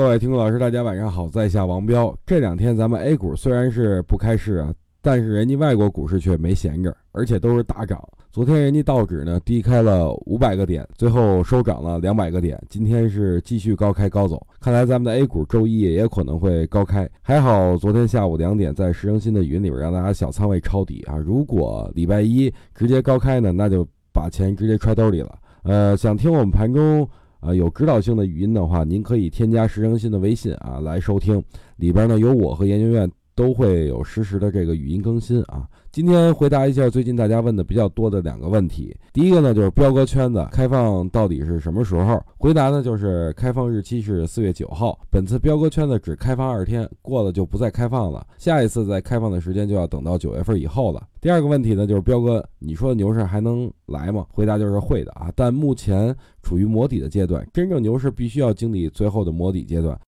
各位听众老师，大家晚上好，在下王彪。这两天咱们 A 股虽然是不开市啊，但是人家外国股市却没闲着，而且都是大涨。昨天人家道指呢低开了五百个点，最后收涨了两百个点。今天是继续高开高走，看来咱们的 A 股周一也可能会高开。还好昨天下午两点在石成新的语音里边让大家小仓位抄底啊。如果礼拜一直接高开呢，那就把钱直接揣兜里了。呃，想听我们盘中。啊，有指导性的语音的话，您可以添加石成新的微信啊来收听，里边呢有我和研究院都会有实时的这个语音更新啊。今天回答一下最近大家问的比较多的两个问题。第一个呢，就是彪哥圈子开放到底是什么时候？回答呢，就是开放日期是四月九号。本次彪哥圈子只开放二天，过了就不再开放了。下一次再开放的时间就要等到九月份以后了。第二个问题呢，就是彪哥，你说牛市还能来吗？回答就是会的啊，但目前处于磨底的阶段，真正牛市必须要经历最后的磨底阶段。